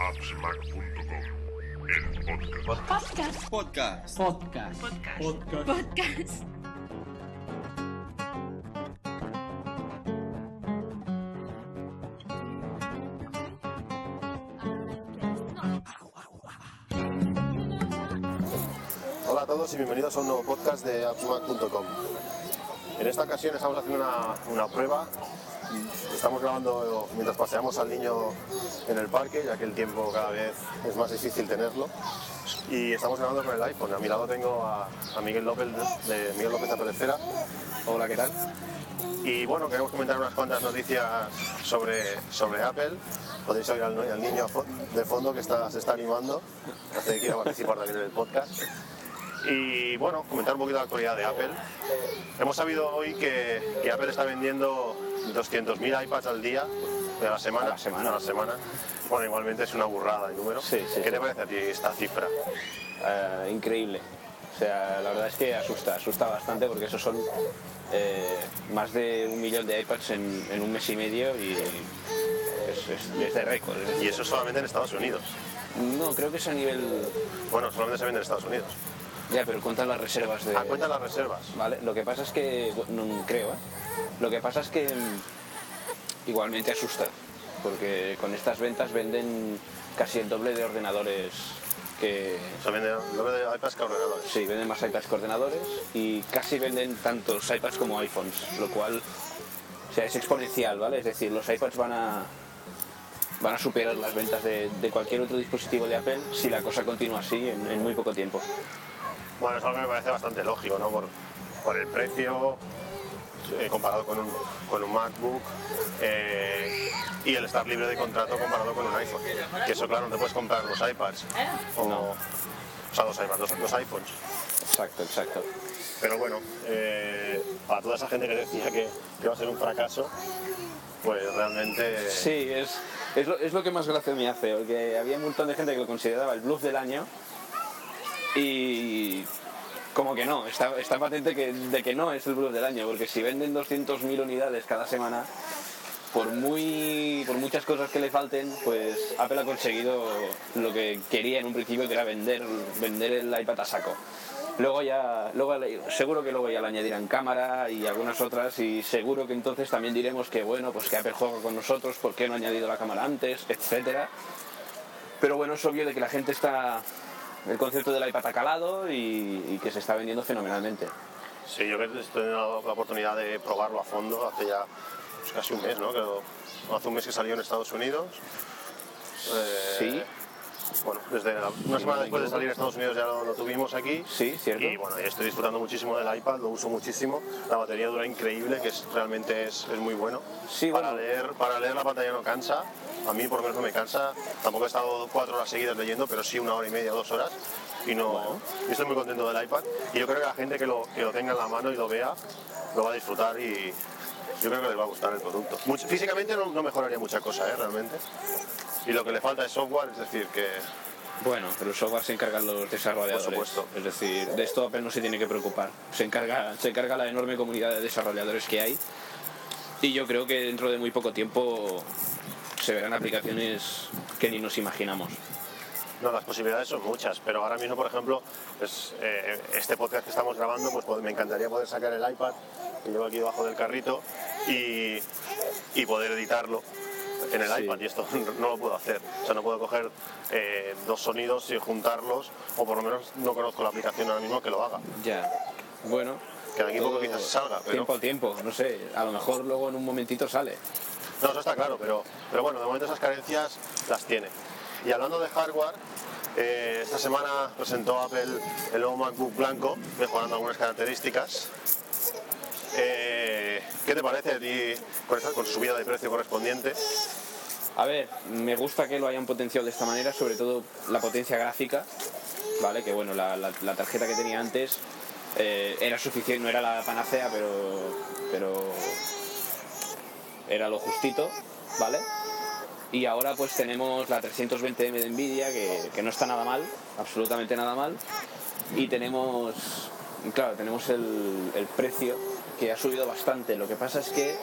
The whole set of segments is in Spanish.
appsmac.com, el podcast. Podcast. Podcast. Podcast. Podcast. Podcast. Hola a todos y bienvenidos a un nuevo podcast de appsmac.com. En esta ocasión estamos haciendo una, una prueba. Estamos grabando mientras paseamos al niño en el parque, ya que el tiempo cada vez es más difícil tenerlo. Y estamos grabando con el iPhone. A mi lado tengo a, Miguel López de Miguel López Apelecera. Hola, ¿qué tal? Y bueno, queremos comentar unas cuantas noticias sobre, sobre Apple. Podéis oír al, niño de fondo que se está animando. Hace que quiera participar también en el podcast. Y bueno, comentar un poquito la actualidad de Apple. Hemos sabido hoy que Apple está vendiendo 200.000 iPads al día de la semana. A la semana. A la semana. Bueno, igualmente es una burrada el número. Sí, sí, ¿Qué te parece a ti esta cifra? Eh, increíble. O sea, la verdad es que asusta, asusta bastante porque esos son eh, más de un millón de iPads en, en un mes y medio y es, es- es de récord. es Y eso solamente en Estados Unidos. No, creo que es a nivel... Bueno, solamente se vende en Estados Unidos. Ya, pero cuentan las reservas de... A cuenta las reservas. Vale, lo que pasa es que... No, creo, ¿eh? Lo que pasa es que mm, igualmente asusta, porque con estas ventas venden casi el doble de ordenadores que, Se vende el doble de iPads que ordenadores. Sí, venden más iPads que ordenadores y casi venden tantos iPads como iPhones, lo cual o sea, es exponencial, ¿vale? Es decir, los iPads van a, van a superar las ventas de, de cualquier otro dispositivo de Apple si la cosa continúa así en, en muy poco tiempo. Bueno, es algo que me parece bastante lógico, ¿no? Por, por el precio eh, comparado con un, con un MacBook eh, y el estar libre de contrato comparado con un iPhone. Que eso, claro, no te puedes comprar los iPads o, o sea, los iPads, los, los iPhones. Exacto, exacto. Pero bueno, eh, para toda esa gente que decía que, que va a ser un fracaso, pues realmente... Sí, es, es, lo, es lo que más gracia me hace, porque había un montón de gente que lo consideraba el bluff del año y como que no, está, está patente que, de que no es el bluff del año, porque si venden 200.000 unidades cada semana, por, muy, por muchas cosas que le falten, pues Apple ha conseguido lo que quería en un principio, que era vender, vender el iPad a saco. Luego ya, luego, seguro que luego ya le añadirán cámara y algunas otras y seguro que entonces también diremos que bueno, pues que Apple juega con nosotros, ¿por qué no ha añadido la cámara antes? etcétera. Pero bueno, es obvio de que la gente está, el concepto del iPad ha calado y, y que se está vendiendo fenomenalmente. Sí, yo que estoy teniendo la oportunidad de probarlo a fondo hace ya pues, casi un mes, ¿no? Creo, hace un mes que salió en Estados Unidos. Eh, Sí. Bueno, desde la- una semana después de salir en Estados Unidos ya lo, lo tuvimos aquí. Sí, cierto. Y bueno, estoy disfrutando muchísimo del iPad, lo uso muchísimo. La batería dura increíble, que es, realmente es, es muy bueno. Sí, para, bueno. leer, para leer la pantalla no cansa. A mí por lo menos no me cansa. Tampoco he estado cuatro horas seguidas leyendo, pero sí una hora y media, dos horas. Y no, estoy muy contento del iPad. Y yo creo que la gente que lo, que lo tenga en la mano y lo vea, lo va a disfrutar y yo creo que les va a gustar el producto. Mucho- físicamente no, no mejoraría mucha cosa, ¿eh? realmente. Y lo que le falta es software, es decir, que Bueno, pero el software se encargan los desarrolladores. Por supuesto. Es decir, de esto Apple no se tiene que preocupar. Se encarga, se encarga la enorme comunidad de desarrolladores que hay. Y yo creo que dentro de muy poco tiempo se verán aplicaciones que ni nos imaginamos. No, las posibilidades son muchas, pero ahora mismo, por ejemplo, pues, eh, este podcast que estamos grabando, pues, me encantaría poder sacar el iPad que llevo aquí debajo del carrito y, y poder editarlo en el Sí. iPad y esto no lo puedo hacer. O sea, no puedo coger eh, dos sonidos y juntarlos, o por lo menos no conozco la aplicación ahora mismo que lo haga. Ya. Bueno. Que de aquí poco quizás salga, pero- Tiempo al tiempo, no sé. A lo mejor luego en un momentito sale. No, eso está claro, pero, pero bueno, de momento esas carencias las tiene. Y hablando de hardware, eh, esta semana presentó Apple el nuevo MacBook blanco, mejorando algunas características. Eh, ¿Qué te parece a ti con, esta- con su subida de precio correspondiente? A ver, me gusta que lo hayan potenciado de esta manera, sobre todo la potencia gráfica, ¿vale? Que bueno, la tarjeta que tenía antes eh, era suficiente, no era la panacea, pero, pero era lo justito, ¿vale? Y ahora pues tenemos la 320M de Nvidia, que, que no está nada mal, absolutamente nada mal. Y tenemos, claro, tenemos el, el precio que ha subido bastante. Lo que pasa es que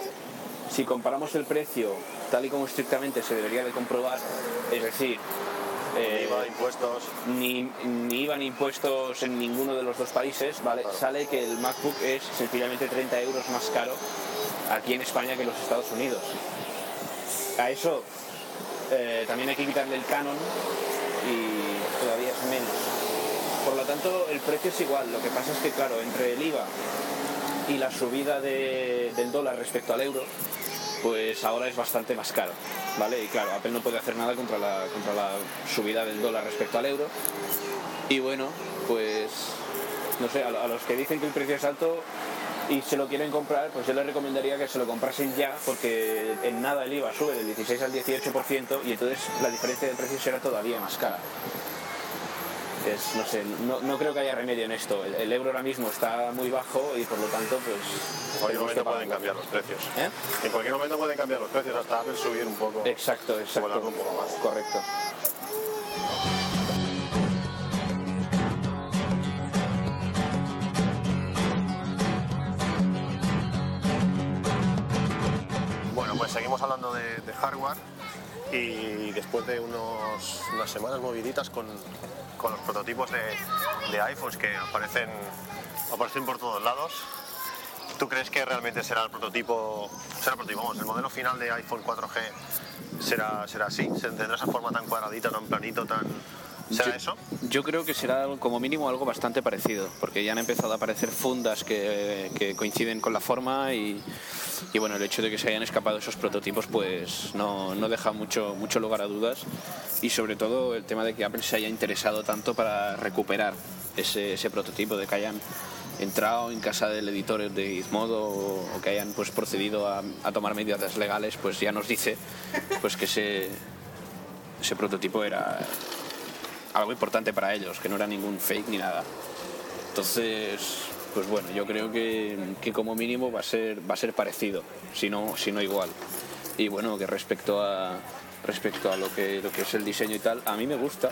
si comparamos el precio tal y como estrictamente se debería de comprobar, es decir, eh, IVA, impuestos. ni, ni IVA ni impuestos en ninguno de los dos países, ¿vale? Sale que el MacBook es sencillamente 30 euros más caro aquí en España que en los Estados Unidos. A eso eh, también hay que quitarle el canon y todavía es menos. Por lo tanto, el precio es igual. Lo que pasa es que, claro, entre el IVA y la subida de- del dólar respecto al euro, pues ahora es bastante más caro, ¿vale? Y claro, Apple no puede hacer nada contra la, contra la subida del dólar respecto al euro. Y bueno, pues no sé, a los que dicen que el precio es alto y se lo quieren comprar, pues yo les recomendaría que se lo comprasen ya, porque en nada el IVA sube del 16 al 18% y entonces la diferencia de precio será todavía más cara. Es, no sé, no, no creo que haya remedio en esto. El, el euro ahora mismo está muy bajo y por lo tanto, pues. En cualquier momento pueden cambiar los precios. ¿Eh? En cualquier momento pueden cambiar los precios, hasta Apple subir un poco. Exacto, exacto. Un poco más. Correcto. Seguimos hablando de, hardware y después de unos, unas semanas moviditas con, con los prototipos de, de iPhones que aparecen, aparecen por todos lados, ¿tú crees que realmente será el prototipo, será el prototipo, el modelo final de iPhone 4G será, será así? ¿Se tendrá esa forma tan cuadradita, tan planito, tan... ¿Será Yo- eso? Yo creo que será como mínimo algo bastante parecido, porque ya han empezado a aparecer fundas que, que coinciden con la forma y, y bueno, el hecho de que se hayan escapado esos prototipos pues no, no deja mucho, mucho lugar a dudas y sobre todo el tema de que Apple se haya interesado tanto para recuperar ese, ese prototipo, de que hayan entrado en casa del editor de Gizmodo o, o que hayan pues procedido a, a tomar medidas legales, pues ya nos dice pues que ese, ese prototipo era algo importante para ellos, que no era ningún fake ni nada. Entonces, pues bueno, yo creo que, que como mínimo va a ser va a ser parecido, si no, igual. Y bueno, que respecto a respecto a lo que lo que es el diseño y tal, a mí me gusta,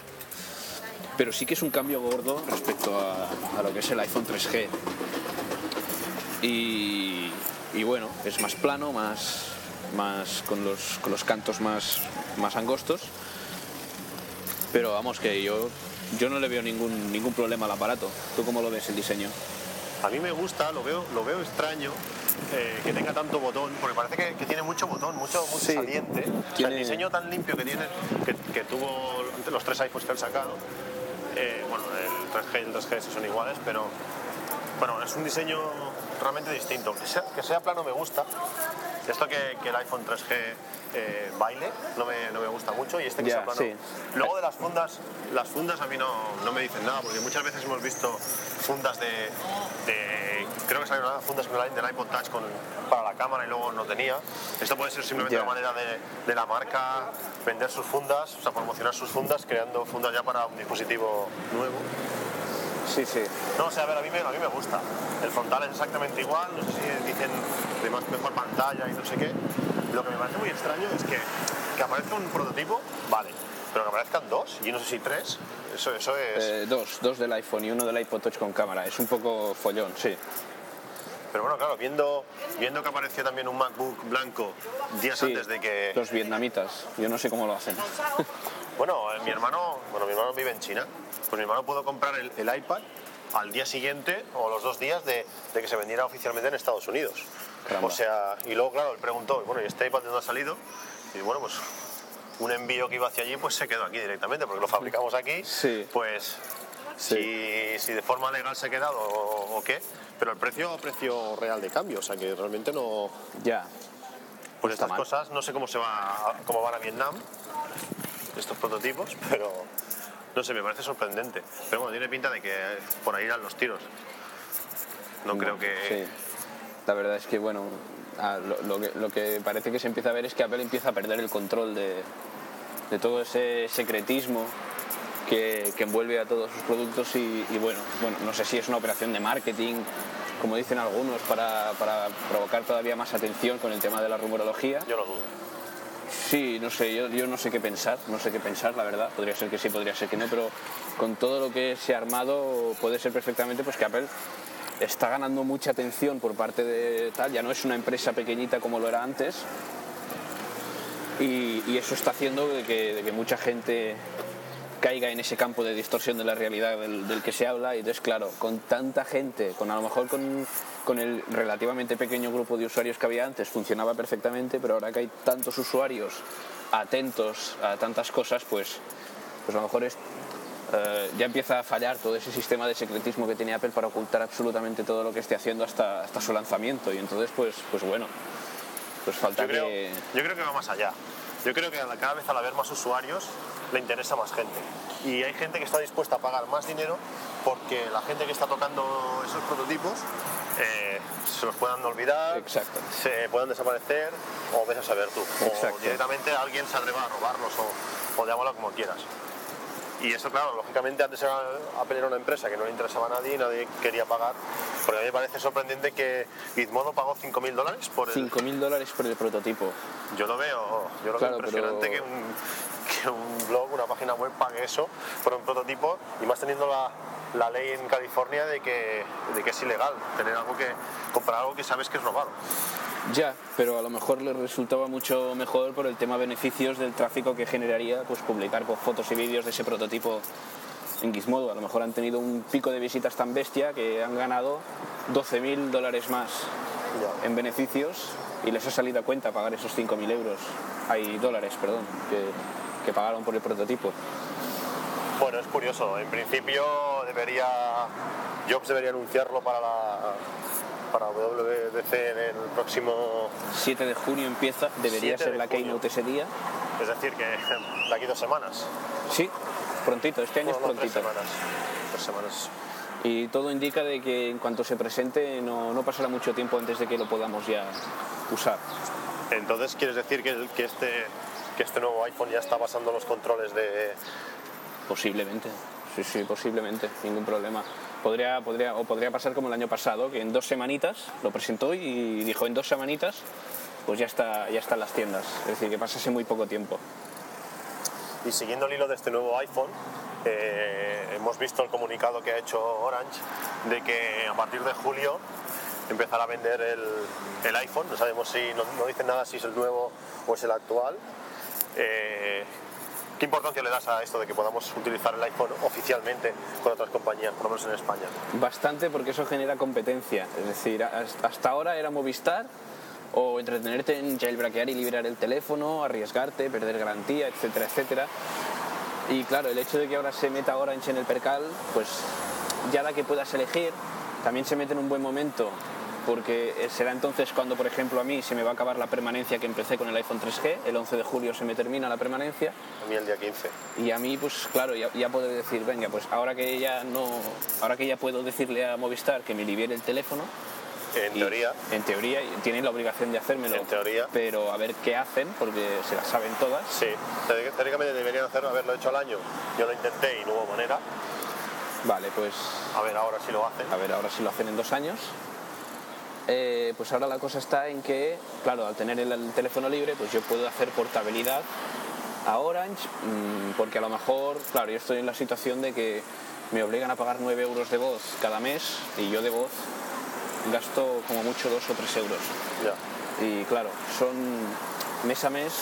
pero sí que es un cambio gordo respecto a, a lo que es el iPhone 3G. Y, y bueno, es más plano, más, más con, los, con los cantos más, más angostos. Pero vamos, que yo, yo no le veo ningún, ningún problema al aparato. ¿Tú cómo lo ves el diseño? A mí me gusta, lo veo, lo veo extraño eh, que tenga tanto botón, porque parece que, que tiene mucho botón, mucho, mucho Sí. saliente. O sea, Tiene- el diseño tan limpio que tiene, que, que tuvo los tres iPhones que han sacado, eh, bueno, el 3G y el 3GS son iguales, pero bueno, es un diseño realmente distinto. Que sea, que sea plano me gusta. Esto que, que el iPhone 3G eh, baile no me, no me gusta mucho y este que sea plano. sí. Luego de las fundas, las fundas a mí no, no me dicen nada, porque muchas veces hemos visto fundas de, de- creo que salieron fundas del iPod Touch con, para la cámara y luego no tenía. Esto puede ser simplemente una manera de, de la marca vender sus fundas, o sea, promocionar sus fundas, creando fundas ya para un dispositivo nuevo. Sí, sí. No, o sea, a ver, a mí, me, a mí me gusta. El frontal es exactamente igual, no sé si dicen de más, mejor pantalla y no sé qué. Lo que me parece muy extraño es que, que aparezca un prototipo, vale, pero que aparezcan dos, y no sé si tres, eso, eso es... Eh, dos, dos del iPhone y uno del iPod Touch con cámara. Es un poco follón, sí. Pero bueno, claro, viendo, viendo que apareció también un MacBook blanco días Sí, antes de que... Los vietnamitas. Yo no sé cómo lo hacen. Bueno, eh, mi hermano, bueno, mi hermano vive en China, pues mi hermano pudo comprar el, el iPad al día siguiente o los dos días de, de que se vendiera oficialmente en Estados Unidos. Caramba. O sea, y luego, claro, él preguntó, bueno, ¿y este iPad de dónde ha salido? Y bueno, pues un envío que iba hacia allí, pues se quedó aquí directamente, porque lo fabricamos aquí. Sí. Pues Sí. si, si de forma legal se ha quedado o, o qué, pero el precio, precio real de cambio, o sea que realmente no... Ya. Pues estas mal. cosas, no sé cómo se va, a- cómo van a Vietnam, estos prototipos, pero no sé, me parece sorprendente. Pero bueno, tiene pinta de que por ahí irán los tiros. No creo que... Sí. La verdad es que, bueno, ah, lo, lo que, lo que parece que se empieza a ver es que Apple empieza a perder el control de, de todo ese secretismo que, que envuelve a todos sus productos y, y bueno, bueno, no sé si es una operación de marketing, como dicen algunos, para, para provocar todavía más atención con el tema de la rumorología. Yo lo dudo. Sí, no sé, yo, no sé qué pensar, no sé qué pensar, la verdad. Podría ser que sí, podría ser que no, pero con todo lo que se ha armado puede ser perfectamente pues que Apple está ganando mucha atención por parte de tal, ya no es una empresa pequeñita como lo era antes. Y, eso está haciendo que mucha gente caiga en ese campo de distorsión de la realidad del, del que se habla y entonces claro, con tanta gente, con a lo mejor con, con el relativamente pequeño grupo de usuarios que había antes funcionaba perfectamente, pero ahora que hay tantos usuarios atentos a tantas cosas, pues, pues a lo mejor es, eh, ya empieza a fallar todo ese sistema de secretismo que tiene Apple para ocultar absolutamente todo lo que esté haciendo hasta, hasta su lanzamiento y entonces pues, pues bueno, pues falta Yo creo, que... yo creo que va más allá. Yo creo que cada vez al haber más usuarios le interesa más gente. Y hay gente que está dispuesta a pagar más dinero porque la gente que está tocando esos prototipos eh, se los puedan olvidar, Exacto. se puedan desaparecer o ves a saber tú. Exacto. O directamente alguien se atreva a robarlos o, o llámalo como quieras. Y eso, claro, lógicamente antes era Apple era una empresa que no le interesaba a nadie y nadie quería pagar. Porque a mí me parece sorprendente que Gizmodo pagó 5.000 dólares por el, 5.000 dólares por el prototipo. yo lo veo, yo lo Claro, veo impresionante pero- que, un, que un blog, una página web pague eso por un prototipo y más teniendo la, la ley en California de que, de que es ilegal tener algo que comprar algo que sabes que es robado. Ya, pero a lo mejor les resultaba mucho mejor por el tema beneficios del tráfico que generaría pues publicar pues, fotos y vídeos de ese prototipo en Gizmodo. A lo mejor han tenido un pico de visitas tan bestia que han ganado 12.000 dólares más Ya. en beneficios y les ha salido a cuenta pagar esos 5.000 euros, hay dólares, perdón, que, que pagaron por el prototipo. Bueno, es curioso. En principio debería Jobs debería anunciarlo para la para WWDC en el próximo, 7 de junio empieza, debería 7 ser de la junio. keynote ese día. es decir, que de aquí dos semanas. Sí, prontito, este año es Bueno, no, tres prontito. semanas. Tres semanas. Y todo indica de que en cuanto se presente no, no pasará mucho tiempo antes de que lo podamos ya usar. Entonces, ¿quieres decir que, que este, que este nuevo iPhone ya está pasando los controles de... Posiblemente, sí, sí, posiblemente, ningún problema. Podría, podría, o podría pasar como el año pasado, que en dos semanitas lo presentó y dijo en dos semanitas pues ya está, ya está en las tiendas. Es decir, que pasase muy poco tiempo. Y siguiendo el hilo de este nuevo iPhone, eh, hemos visto el comunicado que ha hecho Orange de que a partir de julio empezará a vender el, el iPhone. No sabemos si, no, dicen nada si es el nuevo o es el actual. Eh, ¿Qué importancia le das a esto de que podamos utilizar el iPhone oficialmente con otras compañías, por lo menos en España? Bastante porque eso genera competencia. Es decir, hasta ahora era Movistar o entretenerte en jailbreakear y liberar el teléfono, arriesgarte, perder garantía, etcétera, etcétera. Y claro, el hecho de que ahora se meta Orange en el percal, pues ya da que puedas elegir, también se mete en un buen momento, porque eh, será entonces cuando, por ejemplo, a mí se me va a acabar la permanencia que empecé con el iPhone 3G, el 11 de julio se me termina la permanencia, A mí el día 15. y a mí, pues claro, ya, ya puedo decir, venga, pues ahora que ya no, ahora que ya puedo decirle a Movistar que me libere el teléfono, En y teoría, en teoría tienen la obligación de hacérmelo, En teoría. pero a ver qué hacen, porque se las saben todas. sí. Teóric- Teóricamente deberían hacerlo, haberlo hecho al año. Yo lo intenté y no hubo manera. Vale, pues A ver ahora si lo hacen. a ver ahora si lo hacen en dos años. Eh, pues ahora la cosa está en que, claro, al tener el, el teléfono libre, pues yo puedo hacer portabilidad a Orange, mm, porque a lo mejor, claro, yo estoy en la situación de que me obligan a pagar 9 euros de voz cada mes y yo de voz gasto como mucho 2 o 3 euros. Ya. Y claro, son mes a mes,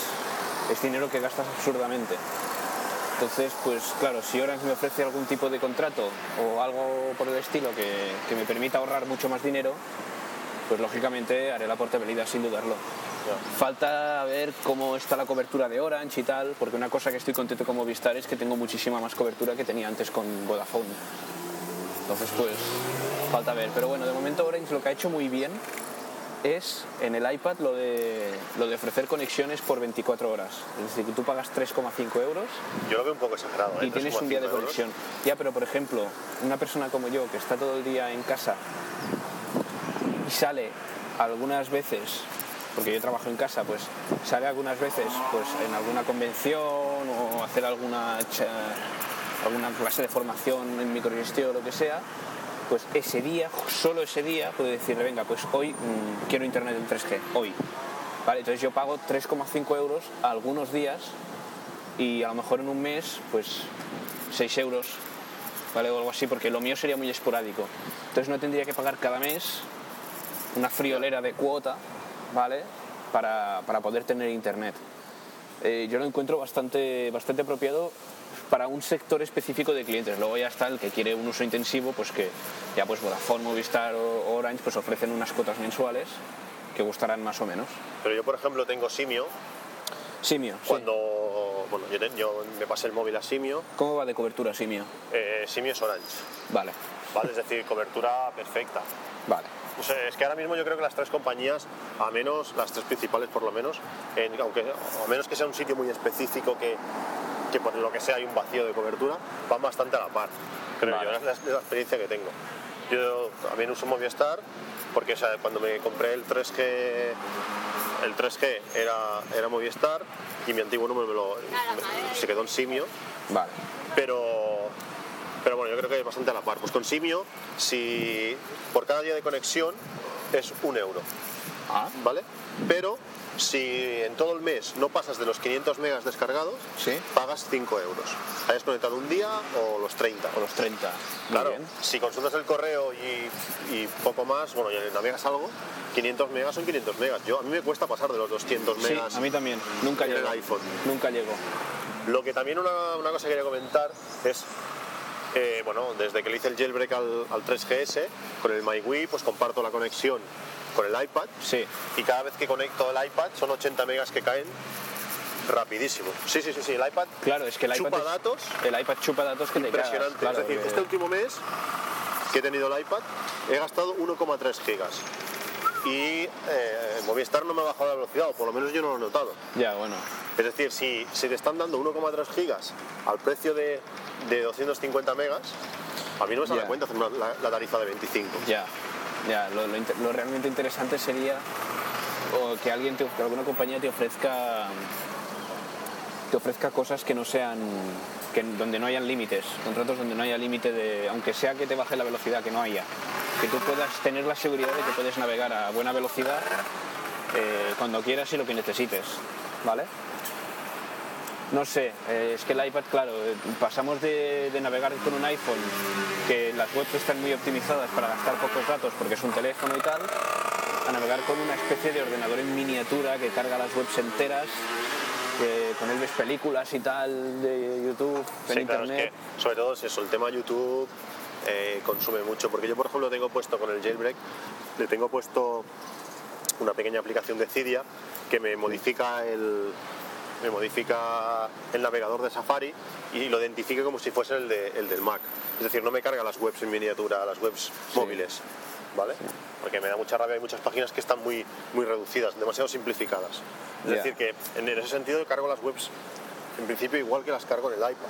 es dinero que gastas absurdamente. Entonces, pues claro, si Orange me ofrece algún tipo de contrato o algo por el estilo que, que me permita ahorrar mucho más dinero, pues lógicamente haré la portabilidad sin dudarlo. Falta ver cómo está la cobertura de Orange y tal, porque una cosa que estoy contento con Movistar es que tengo muchísima más cobertura que tenía antes con Vodafone. Entonces, pues, falta ver. Pero bueno, de momento Orange lo que ha hecho muy bien es en el iPad lo de, lo de ofrecer conexiones por 24 horas. Es decir, que tú pagas 3,5 euros Yo lo veo un poco exagerado. ¿eh? y tienes un día de 3,5 euros. conexión. Ya, pero por ejemplo, una persona como yo que está todo el día en casa sale algunas veces, porque yo trabajo en casa, pues sale algunas veces pues en alguna convención o hacer alguna alguna clase de formación en microgestión o lo que sea, pues ese día, solo ese día, puede decirle, venga, pues hoy mm, quiero internet en 3G, hoy. Vale, entonces yo pago 3,5 euros algunos días y a lo mejor en un mes, pues 6 euros ¿vale? O algo así, porque lo mío sería muy esporádico. Entonces no tendría que pagar cada mes una friolera de cuota, ¿vale? Para, para poder tener internet. Eh, yo lo encuentro bastante, bastante apropiado para un sector específico de clientes. Luego ya está el que quiere un uso intensivo, pues que ya pues Vodafone, Movistar o Orange pues ofrecen unas cuotas mensuales que gustarán más o menos. Pero yo, por ejemplo, tengo Simio. Simio, sí. Cuando, bueno, yo, te- yo me pasé el móvil a Simio. ¿Cómo va de cobertura Simio? Eh, Simio es Orange, Vale, ¿vale? Es decir, cobertura perfecta. vale. O sea, es que ahora mismo yo creo que las tres compañías, a menos, las tres principales por lo menos, en- aunque a menos que sea un sitio muy específico que, que por lo que sea hay un vacío de cobertura, van bastante a la par. Creo Vale. yo, es la, es la experiencia que tengo. Yo también uso Movistar porque o sea, cuando me compré el 3G, el 3G era, era Movistar y mi antiguo número me lo, me- se quedó en Simio Vale. pero pero bueno, yo creo que es bastante a la par. Pues con Simio, si por cada día de conexión es un euro, Ah, ¿vale? Pero si en todo el mes no pasas de los 500 megas descargados, Sí. pagas 5 euros. Hayas conectado un día o los 30. o los 30. Muy Claro, bien. si consultas el correo y, y poco más, bueno, y navegas algo, 500 megas son 500 megas. Yo, a mí me cuesta pasar de los 200 Sí, megas. a mí también. Nunca en el iPhone. Nunca llego. Lo que también una, una cosa que quería comentar es, eh, bueno, desde que le hice el jailbreak al, al 3GS, con el MyWi, pues comparto la conexión con el iPad Sí. y cada vez que conecto el iPad son 80 megas que caen rapidísimo. Sí, sí, sí, sí, el iPad Claro, es que el iPad chupa es- datos El iPad chupa datos que te cagas, impresionante. claro, es decir, que- este último mes que he tenido el iPad he gastado 1,3 gigas. Y eh, Movistar no me ha bajado la velocidad, o por lo menos yo no lo he notado. Ya, bueno. Es decir, si, si te están dando 1,3 gigas al precio de, de 250 megas, a mí no me sale cuenta hacer una- la, la tarifa de 25. Ya, ya, lo, lo inter- lo realmente interesante sería o que alguien, te, que alguna compañía te ofrezca te ofrezca cosas que no sean, que, donde no hayan límites, contratos donde no haya límite de, aunque sea que te baje la velocidad, que no haya, que tú puedas tener la seguridad de que puedes navegar a buena velocidad eh, cuando quieras y lo que necesites, ¿vale? No sé, eh, es que el iPad, claro, eh, pasamos de, de navegar con un iPhone, que las webs están muy optimizadas para gastar pocos datos porque es un teléfono y tal, a navegar con una especie de ordenador en miniatura que carga las webs enteras, que con él ves películas y tal de YouTube, en es internet. que sobre todo es eso, el tema YouTube eh, consume mucho, porque yo por ejemplo tengo puesto con el jailbreak, le tengo puesto una pequeña aplicación de Cydia que me modifica el me modifica el navegador de Safari y lo identifica como si fuese el, de- el del Mac. Es decir, no me carga las webs en miniatura, las webs móviles, ¿vale? Porque me da mucha rabia, hay muchas páginas que están muy, muy reducidas, demasiado simplificadas. Es decir, que en ese sentido cargo las webs en principio igual que las cargo en el iPad.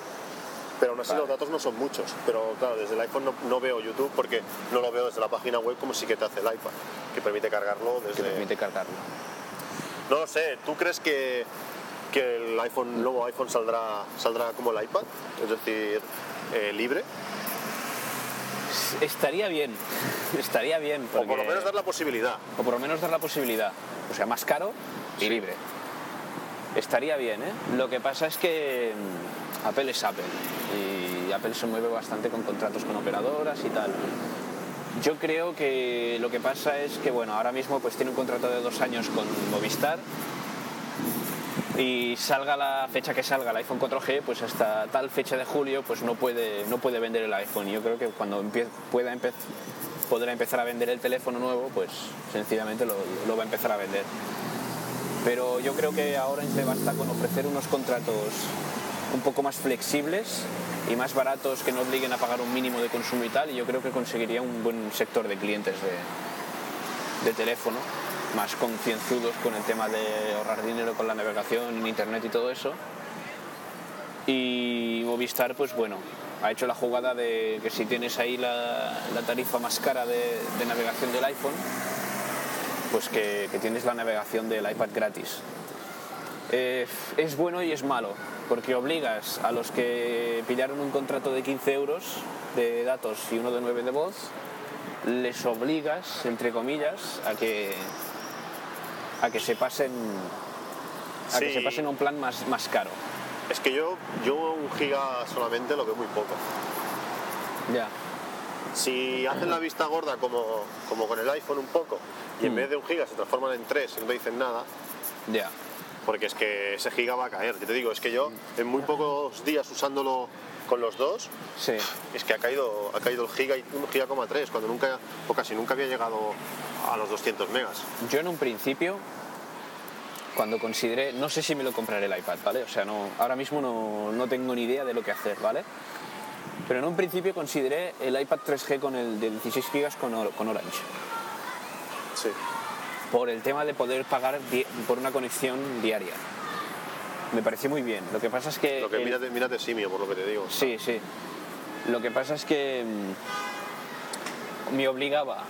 Pero aún así Vale. los datos no son muchos. Pero claro, desde el iPhone no, no veo YouTube porque no lo veo desde la página web como sí que te hace el iPad, que permite cargarlo que desde... permite cargarlo. No lo sé, ¿tú crees que, que el iPhone, el nuevo iPhone saldrá, saldrá como el iPad? Es decir, eh, libre. Estaría bien, estaría bien. O por lo porque- menos dar la posibilidad. o por lo menos dar la posibilidad. O sea, más caro y libre. Estaría bien, ¿eh? Lo que pasa es que mm, Apple es Apple y Apple se mueve bastante con contratos con operadoras y tal. Yo creo que lo que pasa es que, bueno, ahora mismo pues tiene un contrato de dos años con Movistar y salga la fecha que salga el iPhone 4G, pues hasta tal fecha de julio pues no puede, no puede vender el iPhone. Yo creo que cuando pueda podrá empezar a vender el teléfono nuevo, pues sencillamente lo, va a empezar a vender. Pero yo creo que ahora le basta con ofrecer unos contratos un poco más flexibles y más baratos que no obliguen a pagar un mínimo de consumo y tal, y yo creo que conseguiría un buen sector de clientes de, de teléfono, más concienzudos con el tema de ahorrar dinero con la navegación en internet y todo eso. Y Movistar, pues bueno, ha hecho la jugada de que si tienes ahí la, tarifa más cara de, navegación del iPhone, pues que, que tienes la navegación del iPad gratis. Eh, es bueno y es malo, porque obligas a los que pillaron un contrato de 15 euros de datos y uno de 9 de voz, les obligas, entre comillas, a que, a que se pasen a que se pasen a un plan más, más caro. Es que yo, yo un giga solamente lo veo muy poco. Ya. Si hacen la vista gorda como, como con el iPhone un poco, y en Mm. vez de un giga se transforman en tres y no te dicen nada, Ya. porque es que ese giga va a caer. Yo te digo, es que yo en muy pocos días usándolo con los dos, Sí. es que ha caído, ha caído el giga y un giga coma tres, cuando nunca, o casi nunca había llegado a los 200 megas. Yo en un principio, cuando consideré, no sé si me lo compraré el iPad, ¿vale? O sea, no, ahora mismo no, no tengo ni idea de lo que hacer, ¿vale? Pero en un principio consideré el iPad 3G con el de 16 GB con, con Orange. Sí. por el tema de poder pagar por una conexión diaria. Me pareció muy bien. Lo que pasa es que... Lo que el- mírate, mírate simio, por lo que te digo. Sí, sí. Lo que pasa es que mm, me obligaba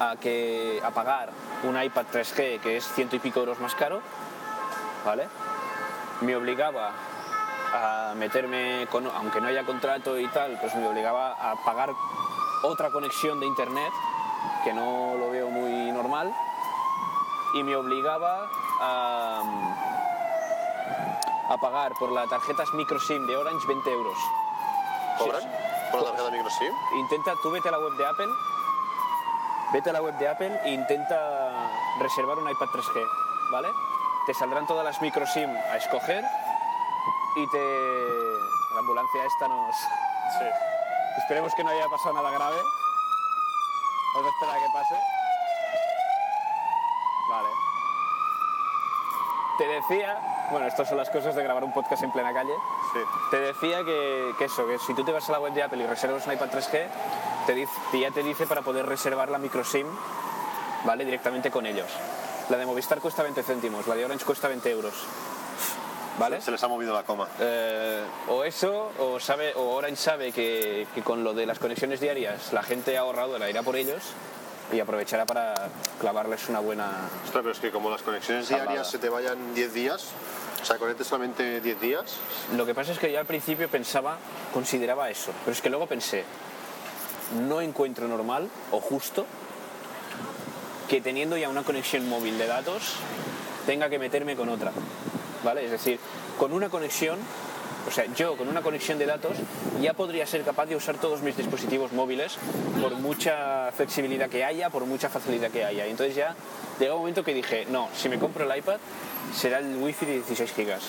a, que, a pagar un iPad 3G que es ciento y pico euros más caro, ¿vale? Me obligaba a meterme, con, aunque no haya contrato y tal, pues me obligaba a pagar otra conexión de internet, que no lo veo muy normal, y me obligaba a, a pagar por las tarjetas microSIM de Orange 20 euros. ¿Cobran? Sí. ¿Por la tarjeta micro SIM? Intenta, tú vete a la web de Apple, vete a la web de Apple e intenta reservar un iPad 3G, ¿vale? Te saldrán todas las micro SIM a escoger y te... La ambulancia esta nos... Sí. Esperemos que no haya pasado nada grave. Vamos a esperar a que pase. Vale. Te decía, bueno, estas son las cosas de grabar un podcast en plena calle. Sí. Te decía que, que eso, que si tú te vas a la web de Apple y reservas un iPad 3G, te dice, ya te dice para poder reservar la micro SIM, ¿vale? Directamente con ellos. La de Movistar cuesta 20 céntimos, la de Orange cuesta 20 euros. ¿Vale? Se les ha movido la coma. Eh, o eso, o, sabe, o Orange sabe que, que con lo de las conexiones diarias la gente ahorradora irá por ellos y aprovechará para clavarles una buena... Ostras, pero es que como las conexiones diarias se te vayan 10 días, o sea, conectes solamente 10 días, Lo que pasa es que yo al principio pensaba, consideraba eso, pero es que luego pensé, no encuentro normal o justo que teniendo ya una conexión móvil de datos tenga que meterme con otra, ¿vale? Es decir, con una conexión, o sea, yo con una conexión de datos ya podría ser capaz de usar todos mis dispositivos móviles por mucha flexibilidad que haya, por mucha facilidad que haya. Y entonces ya llegó un momento que dije, no, si me compro el iPad será el wifi de 16 gigas.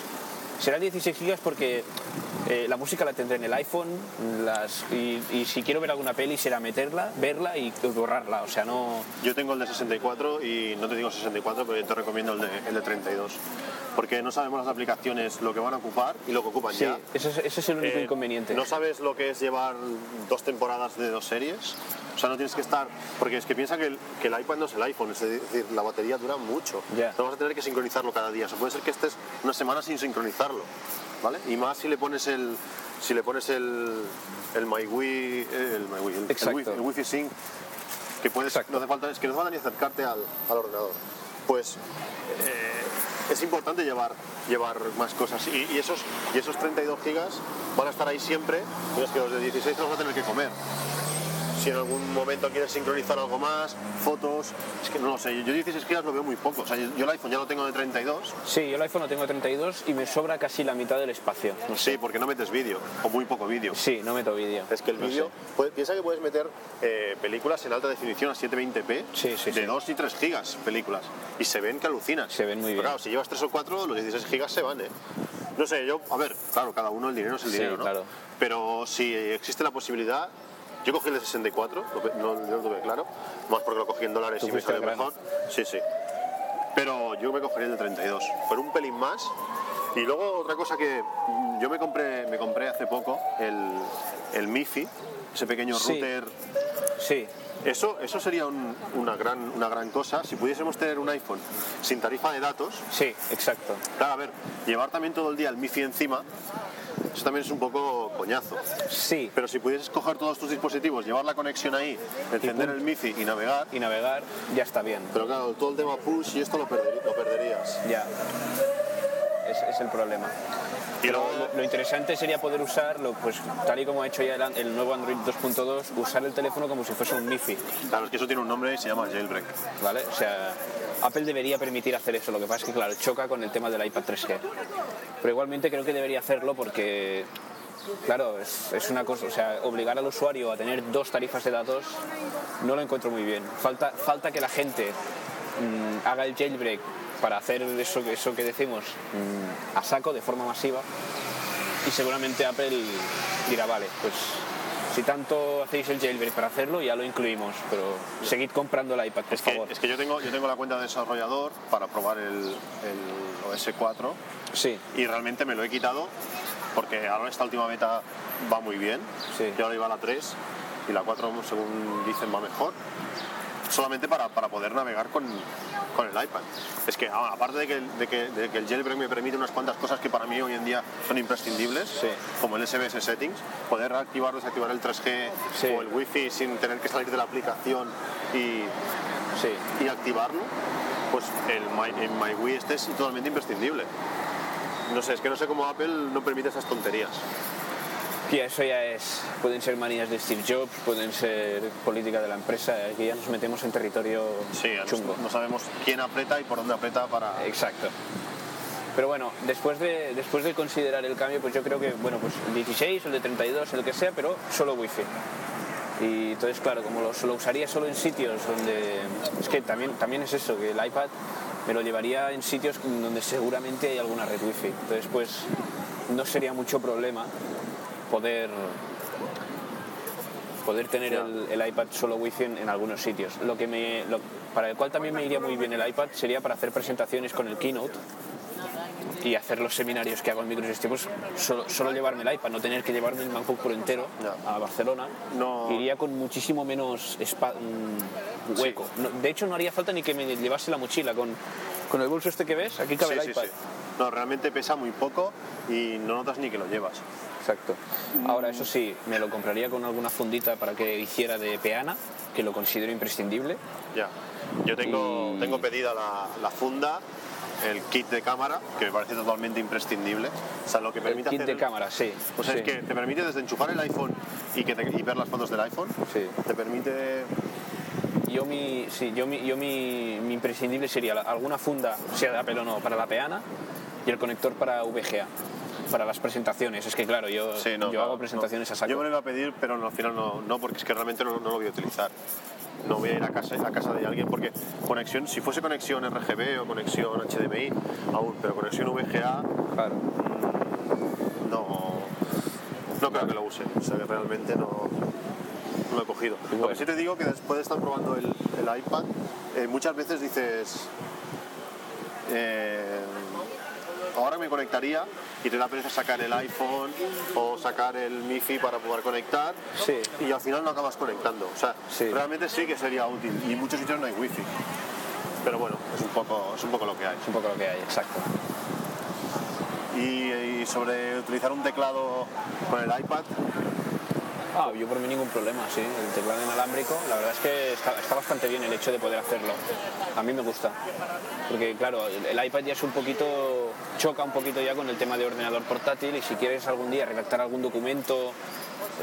Será 16 gigas porque eh, la música la tendré en el iPhone las, y, y si quiero ver alguna peli será meterla, verla y borrarla. O sea, no... yo tengo el de 64 y no te digo 64, pero yo te recomiendo el de, el de 32. Porque no sabemos las aplicaciones lo que van a ocupar y lo que ocupan Sí, ya. ese es, ese es el único Eh, inconveniente. No sabes lo que es llevar dos temporadas de dos series. O sea, no tienes que estar. Porque es que piensa que el, que el iPad no es el iPhone, es decir, la batería dura mucho. Ya. No vas a tener que sincronizarlo cada día. O sea, puede ser que estés una semana sin sincronizarlo. ¿Vale? Y más si le pones el. Si le pones el. El MyWi. El MyWi. El, el, Exacto. Wi- el Wi-Fi Sync. Que puedes. Exacto. No hace falta, es que no hace falta ni acercarte al, al ordenador. Pues eh, es importante llevar, llevar más cosas. Y, y esos, y esos 32 gigas van a estar ahí siempre, pero es que los de 16 te los vas a tener que comer. Si en algún momento quieres sincronizar algo más, fotos, es que no lo sé, yo 16 gigas lo veo muy poco. O sea, yo, el iPhone ya lo tengo de 32, Sí, yo el iPhone lo tengo a 32 y me sobra casi la mitad del espacio. No sé. sí, porque no metes vídeo, o muy poco vídeo. Sí, no meto vídeo. Es que el No vídeo, piensa que puedes meter eh, películas en alta definición a 720p Sí, sí, de sí. 2 y 3 gigas películas. Y se ven que alucinas. Se ven muy Pero bien. Claro, si llevas 3 o 4, los 16 gigas se van, ¿eh? No sé, yo, a ver, claro, cada uno el dinero es el dinero, ¿no? claro. Pero si existe la posibilidad, yo cogí el de 64, lo que- no, no lo tuve claro, más porque lo cogí en dólares y me salió mejor. Sí, sí. Pero yo me cogería el de 32, por un pelín más. Y luego otra cosa que mm, yo me compré, me compré hace poco, el, el MIFI, ese pequeño Sí. router Sí, eso, eso sería un- una, gran, una gran cosa. Si pudiésemos tener un iPhone sin tarifa de datos, sí, exacto. claro, a ver, llevar también todo el día el MIFI encima, eso también es un poco coñazo. Sí, Pero si pudieses coger todos tus dispositivos, llevar la conexión ahí, encender el MIFI y navegar, y navegar ya está bien. pero claro, todo el tema push y esto lo, perderi- lo perderías. Ya. Es, es el problema. Y luego- lo, lo interesante sería poder usarlo, pues tal y como ha hecho ya el, el nuevo Android 2.2, usar el teléfono como si fuese un MIFI, Claro, es que eso tiene un nombre y se llama jailbreak. ¿vale? O sea, Apple debería permitir hacer eso, lo que pasa es que, claro, choca con el tema del iPad 3G. Pero igualmente creo que debería hacerlo porque claro, es, es una cosa, o sea, obligar al usuario a tener dos tarifas de datos no lo encuentro muy bien. Falta, falta que la gente mm, haga el jailbreak para hacer eso, que- eso que decimos mm, a saco, de forma masiva, y seguramente Apple dirá, vale, pues si tanto hacéis el jailbreak para hacerlo, ya lo incluimos, pero seguid comprando el iPad, por Es que, favor. es que yo, tengo, yo tengo la cuenta de desarrollador para probar el, el OS 4 Sí, y realmente me lo he quitado porque ahora esta última beta va muy bien. Sí. Yo ahora iba a la 3 y la 4, según dicen, va mejor. Solamente para, para poder navegar con, con el iPad. Es que ah, aparte de que, el- de, que, de que el jailbreak me permite unas cuantas cosas que para mí hoy en día son imprescindibles, Sí. como el SBS Settings, poder activar o desactivar el 3G Sí. o el Wi-Fi sin tener que salir de la aplicación y, sí. y activarlo, pues el My, el este es totalmente imprescindible. No sé, es que no sé cómo Apple no permite esas tonterías. Y eso ya es, pueden ser manías de Steve Jobs, pueden ser política de la empresa, aquí ya nos metemos en territorio Sí, chungo. no sabemos quién aprieta y por dónde aprieta para... Exacto. Pero bueno, después de, después de considerar el cambio, pues yo creo que, bueno, pues el 16, el de 32, el que sea, pero solo wifi. Y entonces, claro, como lo, lo usaría solo en sitios donde... Es que también, también es eso, que el iPad me lo llevaría en sitios donde seguramente hay alguna red wifi. Entonces, pues no sería mucho problema poder poder tener el, el iPad solo wifi en, en algunos sitios. Lo que me, lo- para el cual también me iría muy bien el iPad sería para hacer presentaciones con el Keynote y hacer los seminarios que hago en microsistemas, solo, solo llevarme el iPad, no tener que llevarme el MacBook Pro entero Ya. a Barcelona. No. Iría con muchísimo menos mm, hueco. No, de hecho, no haría falta ni que me llevase la mochila con, con el bolso este que ves, aquí cabe Sí, el sí, iPad. sí. No, realmente pesa muy poco y no notas ni que lo llevas. Exacto. Ahora, eso sí, me lo compraría con alguna fundita para que hiciera de peana, que lo considero imprescindible. Ya. Yo tengo, Y- tengo pedida la, la funda, el kit de cámara, que me parece totalmente imprescindible. O sea, lo que El permite kit hacer... de cámara, sí. O sea, sí. es que te permite desde enchufar el iPhone y, que te- y ver las fotos del iPhone, Sí. te permite... Yo mi, sí, yo mi, yo mi, mi imprescindible sería la- alguna funda, sea de Apple o no, para la peana y el conector para VGA, para las presentaciones. Es que claro, yo, Sí, no, yo claro, hago presentaciones no. a saco. Yo me lo iba a pedir, pero al final no, no, porque es que realmente no, no lo voy a utilizar. No voy a ir a casa, a casa de alguien porque conexión, si fuese conexión RGB o conexión HDMI, aún, pero conexión VGA Claro. no, no creo que lo use. O sea que realmente no, no lo he cogido. Lo bueno. que sí te digo que después de estar probando el, el iPad, eh, muchas veces dices. eh, ahora me conectaría y te da pereza sacar el iPhone o sacar el MiFi para poder conectar Sí. y al final no acabas conectando. O sea, Sí. realmente sí que sería útil y en muchos sitios no hay wifi. Pero bueno, es un poco, es un poco lo que hay. Es un poco lo que hay, exacto. Y, y sobre utilizar un teclado con el iPad, Ah, yo por mí ningún problema, sí. El teclado inalámbrico, la verdad es que está, está bastante bien el hecho de poder hacerlo. A mí me gusta. Porque claro, el, el iPad ya es un poquito, choca un poquito ya con el tema de ordenador portátil y si quieres algún día redactar algún documento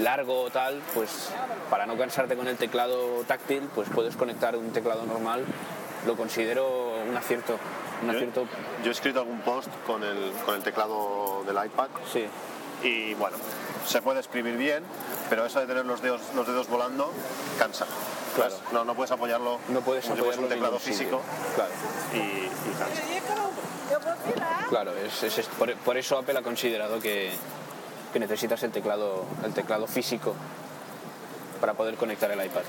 largo o tal, pues para no cansarte con el teclado táctil, pues puedes conectar un teclado normal. Lo considero un acierto. Un Yo- acierto, Yo he escrito algún post con el, con el teclado del iPad sí. y bueno, se puede escribir bien, pero eso de tener los dedos, los dedos volando cansa. Claro. No, no puedes apoyarlo No puedes si apoyarlo un teclado físico Claro. y, y cansa. Claro, es, es- es- por, por eso Apple ha considerado que, que necesitas el teclado, el teclado físico para poder conectar el iPad.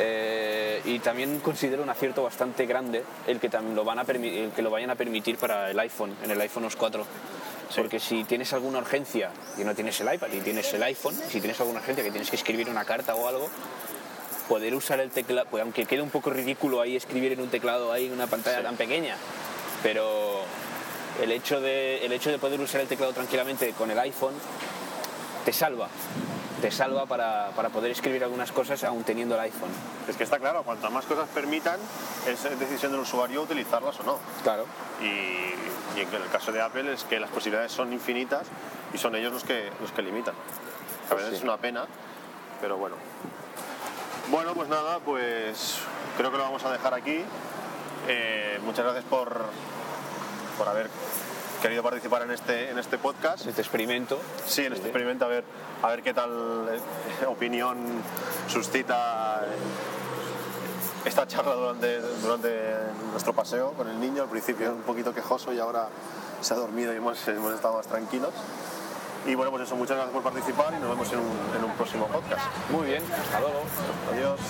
Eh, y también considero un acierto bastante grande el que, lo van a el que lo vayan a permitir para el iPhone, en el iPhone OS 4. Porque si tienes alguna urgencia y no tienes el iPad y tienes el iPhone, si tienes alguna urgencia que tienes que escribir una carta o algo, poder usar el teclado, pues aunque quede un poco ridículo ahí escribir en un teclado ahí en una pantalla tan pequeña, pero el hecho, de, el hecho de poder usar el teclado tranquilamente con el iPhone te salva, te salva para, para poder escribir algunas cosas aún teniendo el iPhone. Es que está claro, cuantas más cosas permitan, es decisión del usuario utilizarlas o no. Claro. Y, y en el caso de Apple es que las posibilidades son infinitas y son ellos los que, los que limitan. A veces sí. es una pena, pero bueno. Bueno, pues nada, pues creo que lo vamos a dejar aquí. Eh, muchas gracias por, por haber querido participar en este, en este podcast. Este experimento. Sí, en este experimento a ver, a ver qué tal eh, opinión suscita eh, esta charla durante, durante nuestro paseo con el niño. Al principio un poquito quejoso y ahora se ha dormido y hemos, hemos estado más tranquilos. Y bueno, pues eso, muchas gracias por participar y nos vemos en un, en un próximo podcast. Muy bien, hasta luego. Adiós.